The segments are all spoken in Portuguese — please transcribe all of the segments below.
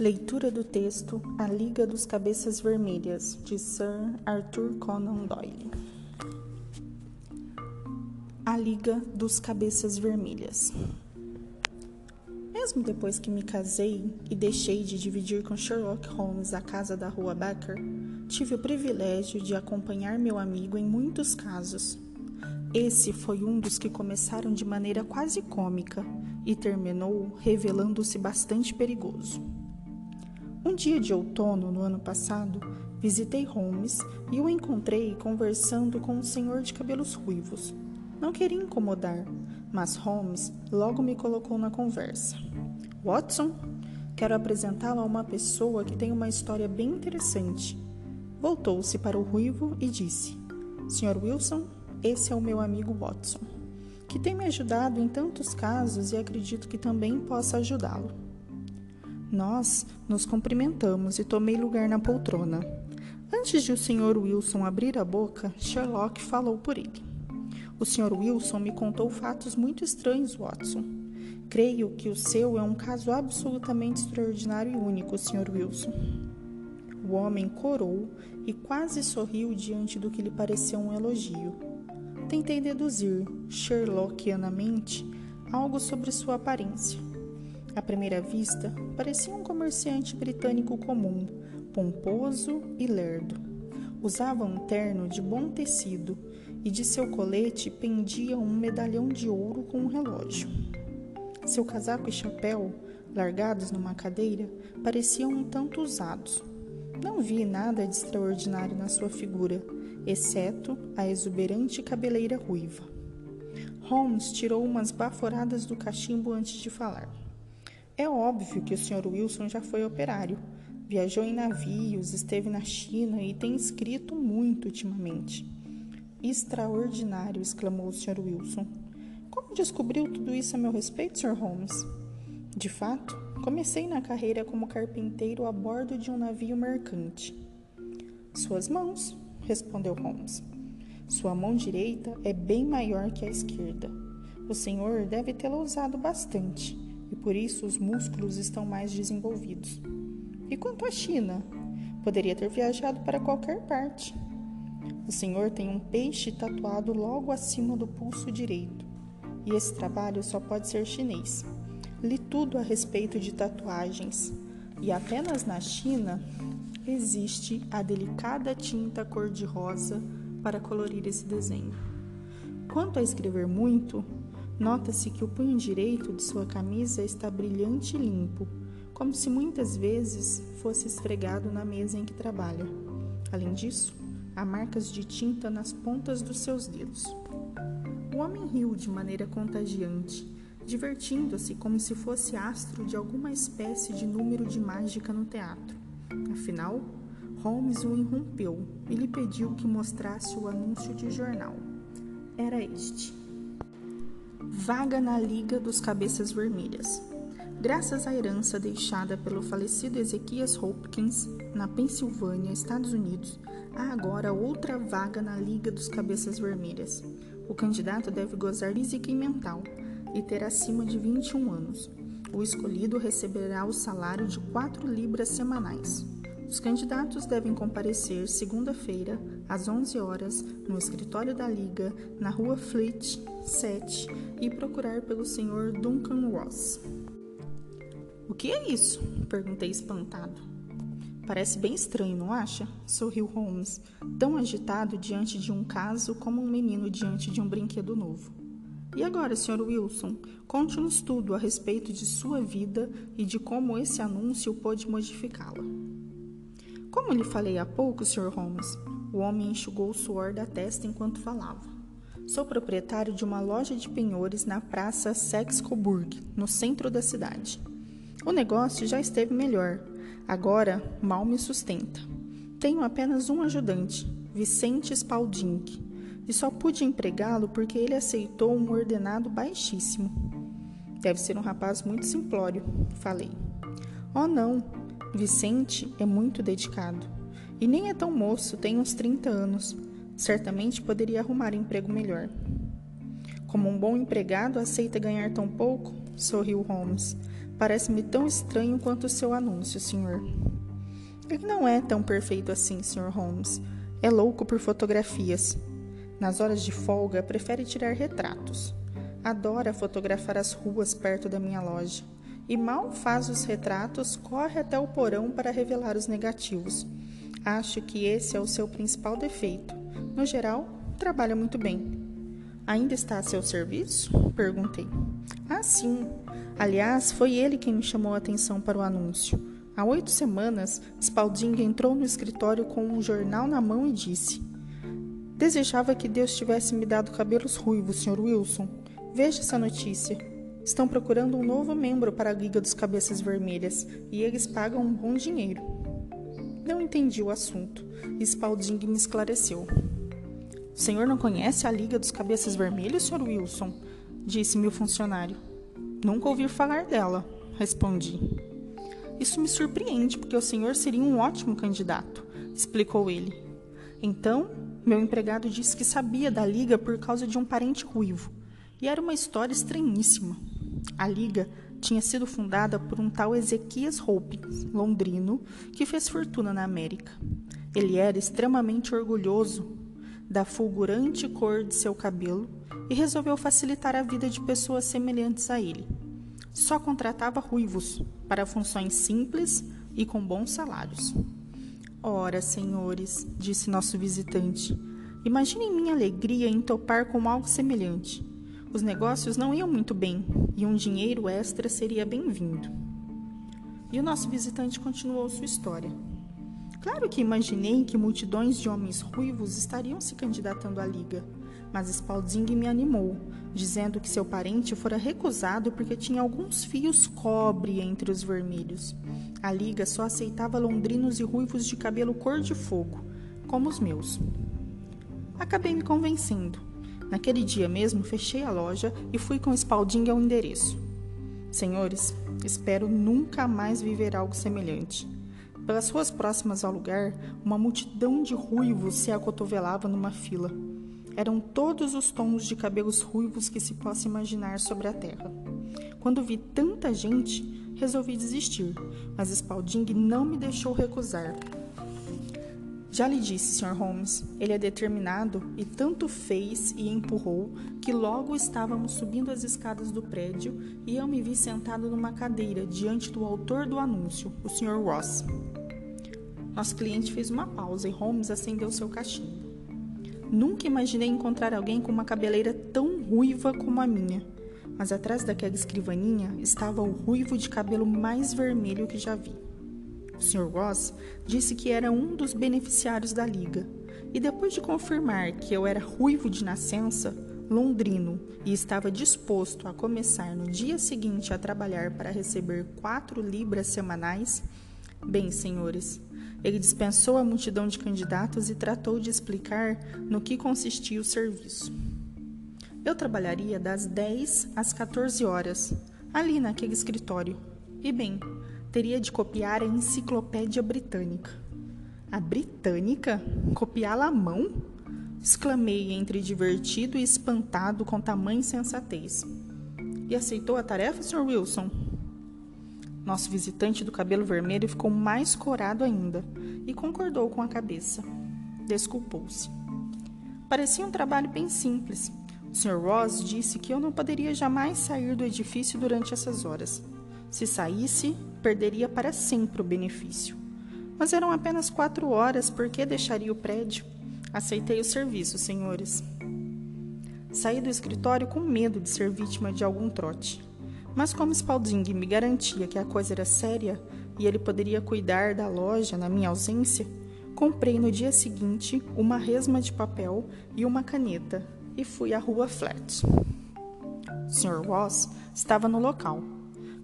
Leitura do texto A Liga dos Cabeças Vermelhas, de Sir Arthur Conan Doyle. A Liga dos Cabeças Vermelhas. Mesmo depois que me casei e deixei de dividir com Sherlock Holmes a casa da Rua Becker, tive o privilégio de acompanhar meu amigo em muitos casos. Esse foi um dos que começaram de maneira quase cômica e terminou revelando-se bastante perigoso. Um dia de outono no ano passado, visitei Holmes e o encontrei conversando com um senhor de cabelos ruivos. Não queria incomodar, mas Holmes logo me colocou na conversa. Watson, quero apresentá-lo a uma pessoa que tem uma história bem interessante. Voltou-se para o ruivo e disse: Sr. Wilson, esse é o meu amigo Watson, que tem me ajudado em tantos casos e acredito que também possa ajudá-lo. Nós nos cumprimentamos e tomei lugar na poltrona. Antes de o Sr. Wilson abrir a boca, Sherlock falou por ele. O Sr. Wilson me contou fatos muito estranhos, Watson. Creio que o seu é um caso absolutamente extraordinário e único, Sr. Wilson. O homem corou e quase sorriu diante do que lhe pareceu um elogio. Tentei deduzir, Sherlockianamente, algo sobre sua aparência à primeira vista, parecia um comerciante britânico comum, pomposo e lerdo. Usava um terno de bom tecido e de seu colete pendia um medalhão de ouro com um relógio. Seu casaco e chapéu, largados numa cadeira, pareciam um tanto usados. Não vi nada de extraordinário na sua figura, exceto a exuberante cabeleira ruiva. Holmes tirou umas baforadas do cachimbo antes de falar. É óbvio que o Sr. Wilson já foi operário. Viajou em navios, esteve na China e tem escrito muito ultimamente. Extraordinário, exclamou o Sr. Wilson. Como descobriu tudo isso a meu respeito, Sr. Holmes? De fato, comecei na carreira como carpinteiro a bordo de um navio mercante. Suas mãos, respondeu Holmes. Sua mão direita é bem maior que a esquerda. O senhor deve tê-la usado bastante e por isso os músculos estão mais desenvolvidos. E quanto à China? Poderia ter viajado para qualquer parte. O senhor tem um peixe tatuado logo acima do pulso direito, e esse trabalho só pode ser chinês. Li tudo a respeito de tatuagens, e apenas na China existe a delicada tinta cor-de-rosa para colorir esse desenho. Quanto a escrever muito, Nota-se que o punho direito de sua camisa está brilhante e limpo, como se muitas vezes fosse esfregado na mesa em que trabalha. Além disso, há marcas de tinta nas pontas dos seus dedos. O homem riu de maneira contagiante, divertindo-se como se fosse astro de alguma espécie de número de mágica no teatro. Afinal, Holmes o interrompeu e lhe pediu que mostrasse o anúncio de jornal. Era este vaga na Liga dos Cabeças Vermelhas. Graças à herança deixada pelo falecido Ezequias Hopkins na Pensilvânia, Estados Unidos, há agora outra vaga na Liga dos Cabeças Vermelhas. O candidato deve gozar física e mental e ter acima de 21 anos. O escolhido receberá o salário de 4 libras semanais. Os candidatos devem comparecer segunda-feira, às 11 horas, no escritório da Liga, na rua Fleet 7, e procurar pelo Sr. Duncan Ross. O que é isso? perguntei espantado. Parece bem estranho, não acha? sorriu Holmes, tão agitado diante de um caso como um menino diante de um brinquedo novo. E agora, Sr. Wilson, conte-nos tudo a respeito de sua vida e de como esse anúncio pôde modificá-la. Como lhe falei há pouco, Sr. Holmes, o homem enxugou o suor da testa enquanto falava. Sou proprietário de uma loja de penhores na praça Sexcoburg, no centro da cidade. O negócio já esteve melhor, agora mal me sustenta. Tenho apenas um ajudante, Vicente Spalding, e só pude empregá-lo porque ele aceitou um ordenado baixíssimo. Deve ser um rapaz muito simplório, falei. Oh, não, Vicente é muito dedicado e nem é tão moço, tem uns 30 anos. Certamente poderia arrumar emprego melhor. Como um bom empregado aceita ganhar tão pouco? Sorriu Holmes. Parece-me tão estranho quanto o seu anúncio, senhor. Ele não é tão perfeito assim, Sr. Holmes. É louco por fotografias. Nas horas de folga, prefere tirar retratos. Adora fotografar as ruas perto da minha loja. E mal faz os retratos, corre até o porão para revelar os negativos. Acho que esse é o seu principal defeito. No geral, trabalha muito bem. Ainda está a seu serviço? Perguntei. Ah, sim. Aliás, foi ele quem me chamou a atenção para o anúncio. Há oito semanas, Spalding entrou no escritório com um jornal na mão e disse: Desejava que Deus tivesse me dado cabelos ruivos, Sr. Wilson. Veja essa notícia. Estão procurando um novo membro para a Liga dos Cabeças Vermelhas e eles pagam um bom dinheiro. Não entendi o assunto e Spalding me esclareceu. O senhor não conhece a Liga dos Cabeças Vermelhos, Sr. Wilson? Disse-me o funcionário. Nunca ouvi falar dela, respondi. Isso me surpreende, porque o senhor seria um ótimo candidato, explicou ele. Então, meu empregado disse que sabia da liga por causa de um parente ruivo, e era uma história estranhíssima. A liga tinha sido fundada por um tal Ezequias Hopkins, londrino, que fez fortuna na América. Ele era extremamente orgulhoso da fulgurante cor de seu cabelo e resolveu facilitar a vida de pessoas semelhantes a ele. Só contratava ruivos para funções simples e com bons salários. Ora, senhores, disse nosso visitante, imaginem minha alegria em topar com algo semelhante. Os negócios não iam muito bem e um dinheiro extra seria bem-vindo. E o nosso visitante continuou sua história. Claro que imaginei que multidões de homens ruivos estariam se candidatando à liga, mas Spalding me animou, dizendo que seu parente fora recusado porque tinha alguns fios cobre entre os vermelhos. A liga só aceitava londrinos e ruivos de cabelo cor de fogo, como os meus. Acabei me convencendo. Naquele dia mesmo fechei a loja e fui com Spalding ao endereço. Senhores, espero nunca mais viver algo semelhante. Pelas ruas próximas ao lugar, uma multidão de ruivos se acotovelava numa fila. Eram todos os tons de cabelos ruivos que se possa imaginar sobre a terra. Quando vi tanta gente, resolvi desistir, mas Spalding não me deixou recusar. Já lhe disse, Sr. Holmes, ele é determinado e tanto fez e empurrou que logo estávamos subindo as escadas do prédio e eu me vi sentado numa cadeira diante do autor do anúncio, o Sr. Ross. Nosso cliente fez uma pausa e Holmes acendeu seu cachimbo. Nunca imaginei encontrar alguém com uma cabeleira tão ruiva como a minha, mas atrás daquela escrivaninha estava o ruivo de cabelo mais vermelho que já vi. O Sr. Ross disse que era um dos beneficiários da liga, e depois de confirmar que eu era ruivo de nascença, londrino e estava disposto a começar no dia seguinte a trabalhar para receber quatro libras semanais, bem, senhores, ele dispensou a multidão de candidatos e tratou de explicar no que consistia o serviço. Eu trabalharia das 10 às 14 horas, ali naquele escritório. E bem, teria de copiar a enciclopédia britânica. A britânica? Copiá-la à mão? Exclamei entre divertido e espantado com tamanha insensatez. E aceitou a tarefa, Sr. Wilson? Nosso visitante do cabelo vermelho ficou mais corado ainda e concordou com a cabeça. Desculpou-se. Parecia um trabalho bem simples. O Sr. Ross disse que eu não poderia jamais sair do edifício durante essas horas. Se saísse, perderia para sempre o benefício. Mas eram apenas quatro horas, por que deixaria o prédio? Aceitei o serviço, senhores. Saí do escritório com medo de ser vítima de algum trote. Mas como Spalding me garantia que a coisa era séria e ele poderia cuidar da loja na minha ausência, comprei no dia seguinte uma resma de papel e uma caneta e fui à rua Flat. O Sr. Ross estava no local.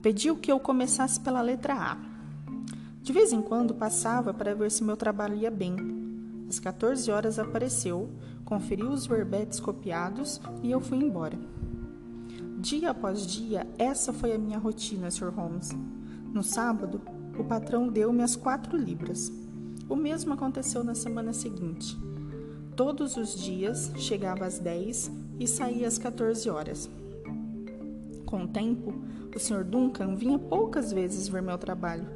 Pediu que eu começasse pela letra A. De vez em quando passava para ver se meu trabalho ia bem. Às 14 horas apareceu, conferiu os verbetes copiados e eu fui embora. Dia após dia, essa foi a minha rotina, Sr. Holmes. No sábado, o patrão deu-me as quatro libras. O mesmo aconteceu na semana seguinte. Todos os dias chegava às 10 e saía às 14 horas. Com o tempo, o Sr. Duncan vinha poucas vezes ver meu trabalho.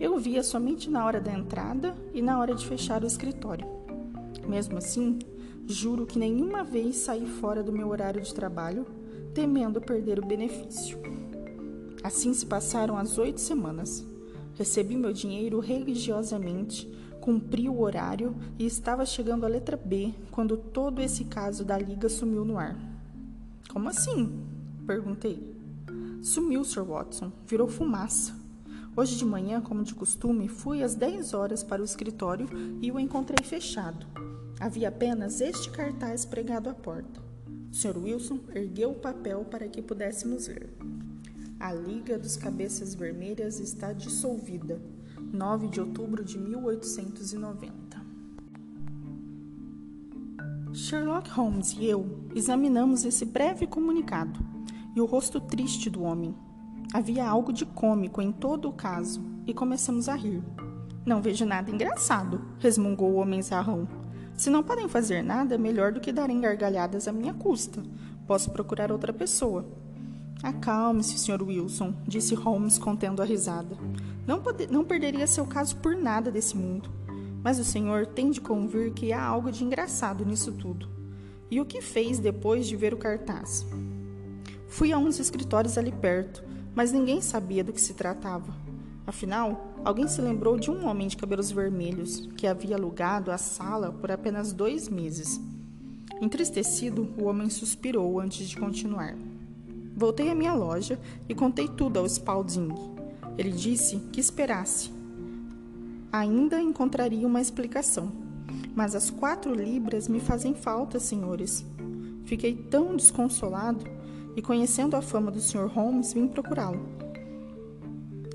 Eu via somente na hora da entrada e na hora de fechar o escritório. Mesmo assim, juro que nenhuma vez saí fora do meu horário de trabalho, temendo perder o benefício. Assim se passaram as oito semanas. Recebi meu dinheiro religiosamente, cumpri o horário e estava chegando a letra B quando todo esse caso da liga sumiu no ar. Como assim? perguntei. Sumiu, Sr. Watson, virou fumaça. Hoje de manhã, como de costume, fui às 10 horas para o escritório e o encontrei fechado. Havia apenas este cartaz pregado à porta. Sr. Wilson ergueu o papel para que pudéssemos ler. A Liga dos Cabeças Vermelhas está dissolvida. 9 de outubro de 1890. Sherlock Holmes e eu examinamos esse breve comunicado e o rosto triste do homem. Havia algo de cômico em todo o caso e começamos a rir. Não vejo nada engraçado, resmungou o homem zarrão. Se não podem fazer nada, melhor do que darem gargalhadas à minha custa. Posso procurar outra pessoa. Acalme-se, Sr. Wilson, disse Holmes contendo a risada. Não, pode, não perderia seu caso por nada desse mundo. Mas o senhor tem de convir que há algo de engraçado nisso tudo. E o que fez depois de ver o cartaz? Fui a uns escritórios ali perto, mas ninguém sabia do que se tratava. Afinal, alguém se lembrou de um homem de cabelos vermelhos que havia alugado a sala por apenas dois meses. Entristecido, o homem suspirou antes de continuar. Voltei à minha loja e contei tudo ao Spalding. Ele disse que esperasse. Ainda encontraria uma explicação. Mas as quatro libras me fazem falta, senhores. Fiquei tão desconsolado e, conhecendo a fama do Sr. Holmes, vim procurá-lo.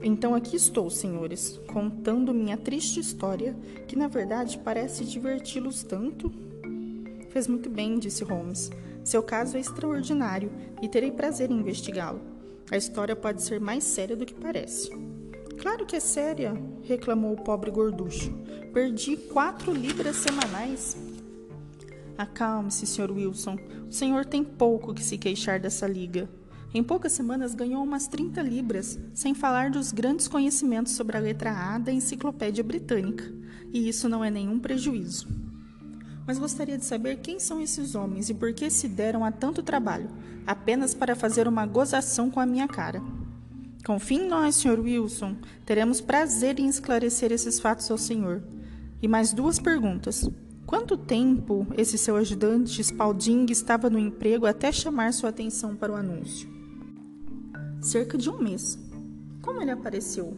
Então aqui estou, senhores, contando minha triste história, que na verdade parece diverti-los tanto. Fez muito bem, disse Holmes. Seu caso é extraordinário e terei prazer em investigá-lo. A história pode ser mais séria do que parece. Claro que é séria, reclamou o pobre gorducho. Perdi quatro libras semanais. Acalme-se, Sr. Wilson. O senhor tem pouco que se queixar dessa liga. Em poucas semanas ganhou umas 30 libras, sem falar dos grandes conhecimentos sobre a letra A da Enciclopédia Britânica. E isso não é nenhum prejuízo mas gostaria de saber quem são esses homens e por que se deram a tanto trabalho, apenas para fazer uma gozação com a minha cara. Confie em nós, Sr. Wilson. Teremos prazer em esclarecer esses fatos ao senhor. E mais duas perguntas. Quanto tempo esse seu ajudante Spalding estava no emprego até chamar sua atenção para o anúncio? Cerca de um mês. Como ele apareceu?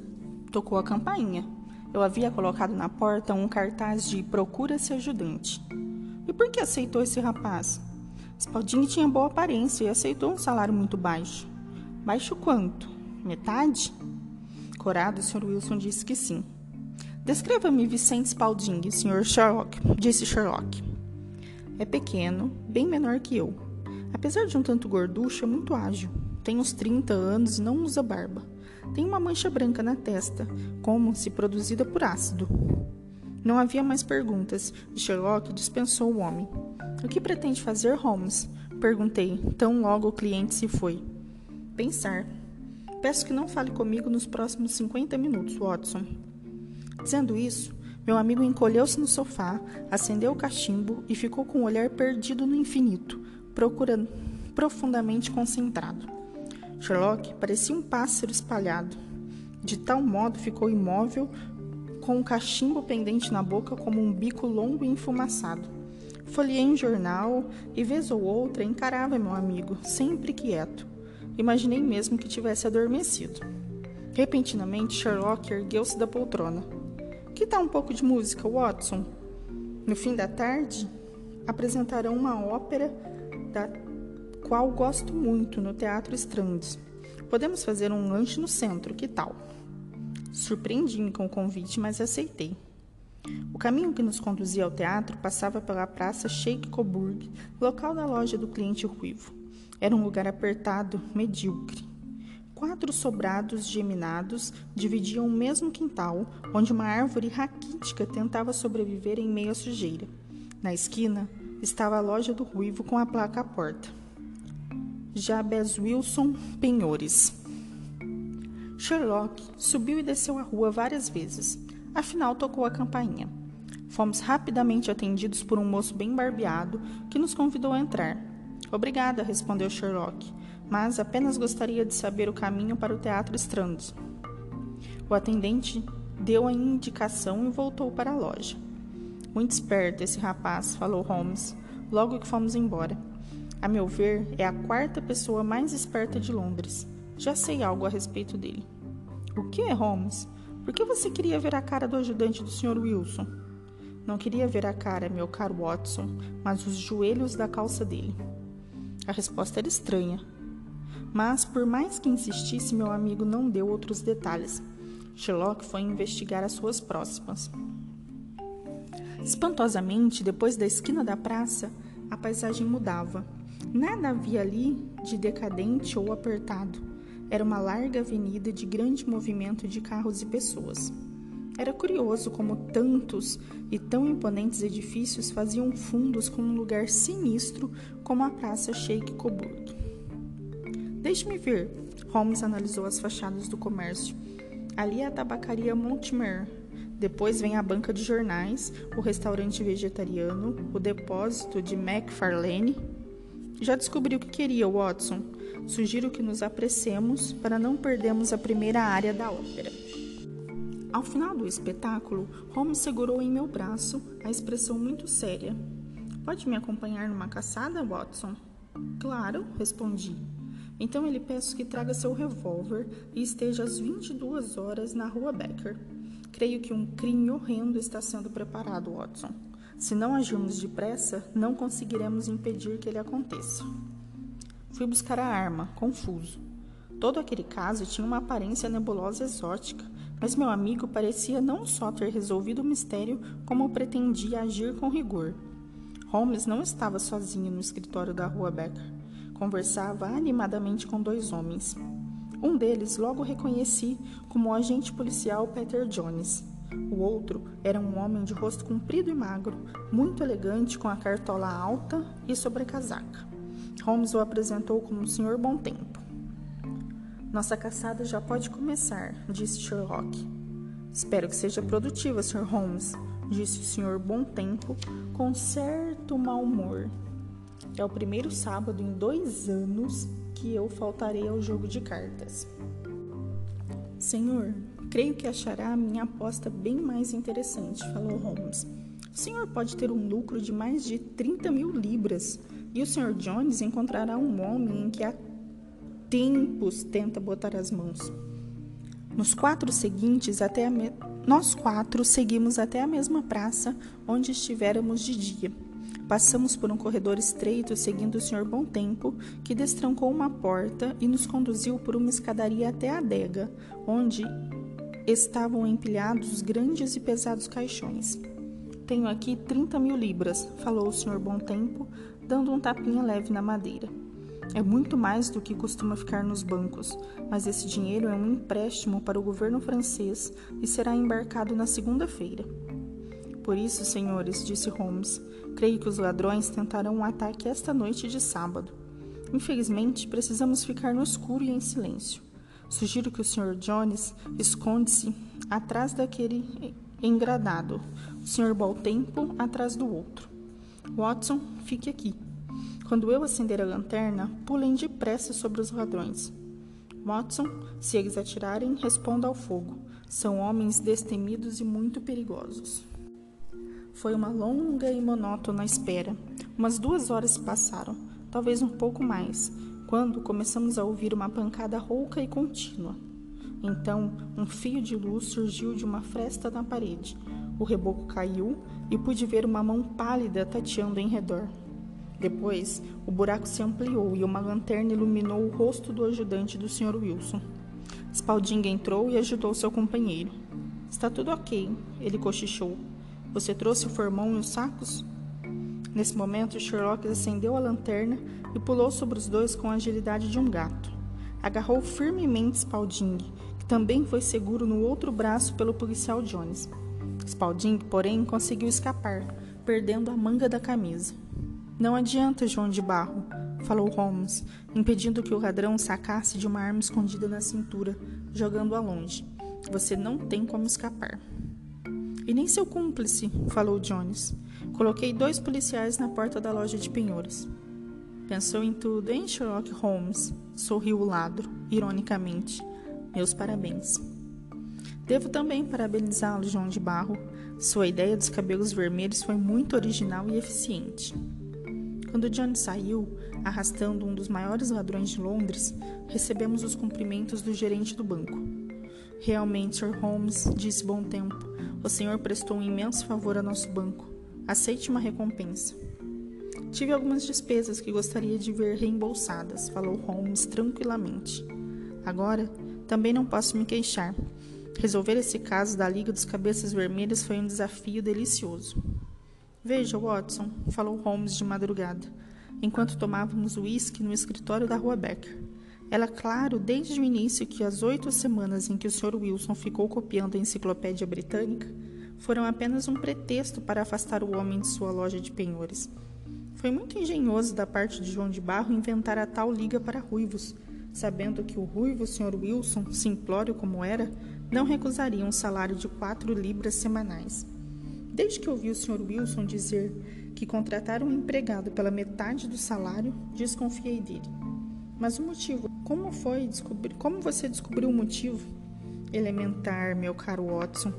Tocou a campainha. Eu havia colocado na porta um cartaz de Procura-se ajudante. E por que aceitou esse rapaz? Spalding tinha boa aparência e aceitou um salário muito baixo. Baixo quanto? Metade? Corado, o Sr. Wilson disse que sim. Descreva-me Vicente Spalding, Sr. Sherlock, disse Sherlock. É pequeno, bem menor que eu. Apesar de um tanto gorducho, é muito ágil. Tem uns 30 anos e não usa barba. Tem uma mancha branca na testa, como se produzida por ácido. Não havia mais perguntas e Sherlock dispensou o homem. O que pretende fazer, Holmes? Perguntei, tão logo o cliente se foi. Pensar. Peço que não fale comigo nos próximos 50 minutos, Watson. Dizendo isso, meu amigo encolheu-se no sofá, acendeu o cachimbo e ficou com o olhar perdido no infinito, procurando profundamente concentrado. Sherlock parecia um pássaro espalhado. De tal modo ficou imóvel, com um cachimbo pendente na boca como um bico longo e enfumaçado. Folhei um jornal e, vez ou outra, encarava meu amigo, sempre quieto. Imaginei mesmo que tivesse adormecido. Repentinamente, Sherlock ergueu-se da poltrona. Que tal um pouco de música, Watson? No fim da tarde, apresentarão uma ópera da qual gosto muito no Teatro Strandes. Podemos fazer um lanche no centro, que tal? Surpreendi-me com o convite, mas aceitei. O caminho que nos conduzia ao teatro passava pela Praça Sheikh Coburg, local da loja do cliente ruivo. Era um lugar apertado, medíocre. Quatro sobrados geminados dividiam o mesmo quintal, onde uma árvore raquítica tentava sobreviver em meio à sujeira. Na esquina estava a loja do ruivo com a placa à porta. Jabez Wilson Penhores. Sherlock subiu e desceu a rua várias vezes. Afinal, tocou a campainha. Fomos rapidamente atendidos por um moço bem barbeado que nos convidou a entrar. Obrigada, respondeu Sherlock, mas apenas gostaria de saber o caminho para o Teatro Strand. O atendente deu a indicação e voltou para a loja. Muito esperto esse rapaz, falou Holmes, logo que fomos embora. A meu ver, é a quarta pessoa mais esperta de Londres. Já sei algo a respeito dele. O que, Holmes? Por que você queria ver a cara do ajudante do Sr. Wilson? Não queria ver a cara, meu caro Watson, mas os joelhos da calça dele. A resposta era estranha. Mas, por mais que insistisse, meu amigo não deu outros detalhes. Sherlock foi investigar as suas próximas. Espantosamente, depois da esquina da praça, a paisagem mudava. Nada havia ali de decadente ou apertado. Era uma larga avenida de grande movimento de carros e pessoas. Era curioso como tantos e tão imponentes edifícios faziam fundos com um lugar sinistro como a Praça Sheikh Coburg. Deixe-me ver. Holmes analisou as fachadas do comércio. Ali é a tabacaria Montemer. Depois vem a banca de jornais, o restaurante vegetariano, o depósito de McFarlane. Já descobri o que queria, Watson. Sugiro que nos apressemos para não perdermos a primeira área da ópera. Ao final do espetáculo, Holmes segurou em meu braço a expressão muito séria. Pode me acompanhar numa caçada, Watson? Claro, respondi. Então ele peço que traga seu revólver e esteja às 22 horas na rua Becker. Creio que um crime horrendo está sendo preparado, Watson. Se não agirmos depressa, não conseguiremos impedir que ele aconteça. Fui buscar a arma, confuso. Todo aquele caso tinha uma aparência nebulosa exótica mas meu amigo parecia não só ter resolvido o mistério, como pretendia agir com rigor. Holmes não estava sozinho no escritório da rua Becker. Conversava animadamente com dois homens. Um deles logo reconheci como o agente policial Peter Jones. O outro era um homem de rosto comprido e magro, muito elegante, com a cartola alta e sobrecasaca. Holmes o apresentou como o Sr. Bom Tempo. Nossa caçada já pode começar, disse Sherlock. Espero que seja produtiva, Sr. Holmes, disse o Sr. Bom Tempo com certo mau humor. É o primeiro sábado em dois anos que eu faltarei ao jogo de cartas. Senhor, creio que achará a minha aposta bem mais interessante, falou Holmes. O senhor pode ter um lucro de mais de 30 mil libras e o Sr. Jones encontrará um homem em que há tempos tenta botar as mãos. Nos quatro seguintes, até me... nós quatro seguimos até a mesma praça onde estivéramos de dia. Passamos por um corredor estreito seguindo o Sr. Bom Tempo, que destrancou uma porta e nos conduziu por uma escadaria até a adega, onde estavam empilhados grandes e pesados caixões. Tenho aqui 30 mil libras, falou o Sr. Bom Tempo, dando um tapinha leve na madeira. É muito mais do que costuma ficar nos bancos, mas esse dinheiro é um empréstimo para o governo francês e será embarcado na segunda-feira. Por isso, senhores, disse Holmes, creio que os ladrões tentarão um ataque esta noite de sábado. Infelizmente, precisamos ficar no escuro e em silêncio. Sugiro que o Sr. Jones esconde-se atrás daquele engradado, o Sr. Baltempo atrás do outro. Watson, fique aqui. Quando eu acender a lanterna, pulem depressa sobre os ladrões. Watson, se eles atirarem, responda ao fogo. São homens destemidos e muito perigosos. Foi uma longa e monótona espera. Umas duas horas se passaram, talvez um pouco mais, quando começamos a ouvir uma pancada rouca e contínua. Então, um fio de luz surgiu de uma fresta na parede. O reboco caiu e pude ver uma mão pálida tateando em redor. Depois, o buraco se ampliou e uma lanterna iluminou o rosto do ajudante do Sr. Wilson. Spalding entrou e ajudou seu companheiro. Está tudo ok, ele cochichou. Você trouxe o formão e os sacos? Nesse momento, Sherlock acendeu a lanterna e pulou sobre os dois com a agilidade de um gato. Agarrou firmemente Spalding, que também foi seguro no outro braço pelo policial Jones. Spalding, porém, conseguiu escapar, perdendo a manga da camisa. Não adianta, João de Barro, falou Holmes, impedindo que o ladrão sacasse de uma arma escondida na cintura, jogando-a longe. Você não tem como escapar. E nem seu cúmplice, falou Jones. Coloquei dois policiais na porta da loja de penhores. Pensou em tudo, hein, Sherlock Holmes? Sorriu o ladro, ironicamente. Meus parabéns. Devo também parabenizá-lo, João de Barro. Sua ideia dos cabelos vermelhos foi muito original e eficiente. Quando John saiu, arrastando um dos maiores ladrões de Londres, recebemos os cumprimentos do gerente do banco. Realmente, Sir Holmes, disse Bom Tempo, o senhor prestou um imenso favor a nosso banco. Aceite uma recompensa. Tive algumas despesas que gostaria de ver reembolsadas, falou Holmes tranquilamente. Agora, também não posso me queixar. Resolver esse caso da Liga dos Cabeças Vermelhas foi um desafio delicioso. Veja, Watson, falou Holmes de madrugada, enquanto tomávamos uísque no escritório da Rua Becker. Era claro desde o início que as oito semanas em que o Sr. Wilson ficou copiando a enciclopédia britânica foram apenas um pretexto para afastar o homem de sua loja de penhores. Foi muito engenhoso da parte de João de Barro inventar a tal liga para ruivos, sabendo que o ruivo Sr. Wilson, simplório como era, não recusaria um salário de quatro libras semanais. Desde que ouvi o Sr. Wilson dizer que contratar um empregado pela metade do salário, desconfiei dele. Mas o motivo, como foi descobrir, como você descobriu o motivo? Elementar, meu caro Watson.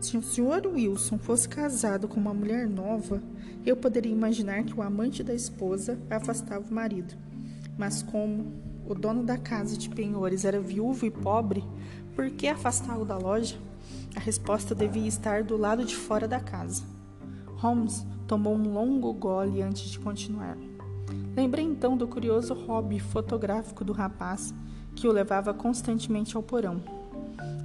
Se o Sr. Wilson fosse casado com uma mulher nova, eu poderia imaginar que o amante da esposa afastava o marido. Mas como o dono da casa de penhores era viúvo e pobre, por que afastá-lo da loja? A resposta devia estar do lado de fora da casa. Holmes tomou um longo gole antes de continuar. Lembrei então do curioso hobby fotográfico do rapaz que o levava constantemente ao porão.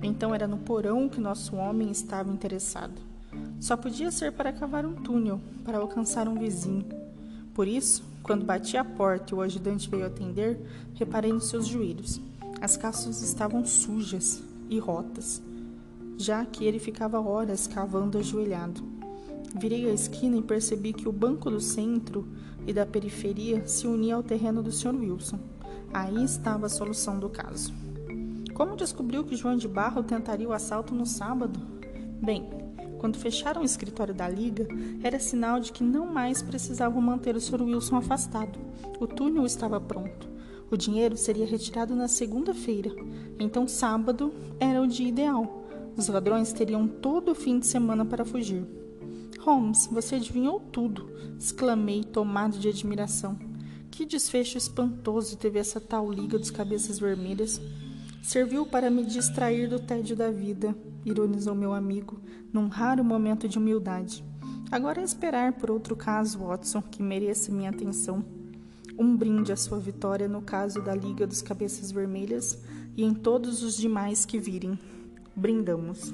Então era no porão que nosso homem estava interessado. Só podia ser para cavar um túnel, para alcançar um vizinho. Por isso, quando bati a porta e o ajudante veio atender, reparei nos seus joelhos. As calças estavam sujas e rotas, já que ele ficava horas cavando ajoelhado. Virei a esquina e percebi que o banco do centro e da periferia se unia ao terreno do Sr. Wilson. Aí estava a solução do caso. Como descobriu que João de Barro tentaria o assalto no sábado? Bem, quando fecharam o escritório da Liga, era sinal de que não mais precisavam manter o Sr. Wilson afastado. O túnel estava pronto. O dinheiro seria retirado na segunda-feira, então sábado era o dia ideal. Os ladrões teriam todo o fim de semana para fugir. Holmes, você adivinhou tudo, exclamei, tomado de admiração. Que desfecho espantoso teve essa tal Liga dos Cabeças Vermelhas. Serviu para me distrair do tédio da vida, ironizou meu amigo, num raro momento de humildade. Agora é esperar por outro caso, Watson, que mereça minha atenção. Um brinde à sua vitória no caso da Liga dos Cabeças Vermelhas e em todos os demais que virem. Brindamos.